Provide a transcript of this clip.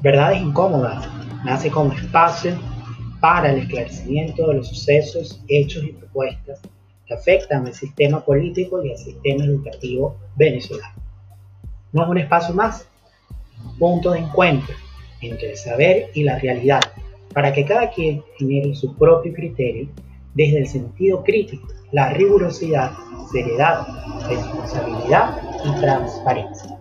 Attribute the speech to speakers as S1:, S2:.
S1: Verdades Incómodas nace como espacio para el esclarecimiento de los sucesos, hechos y propuestas que afectan al sistema político y al sistema educativo venezolano. No es un espacio más, un punto de encuentro entre el saber y la realidad, para que cada quien genere su propio criterio desde el sentido crítico, la rigurosidad, seriedad, responsabilidad y transparencia.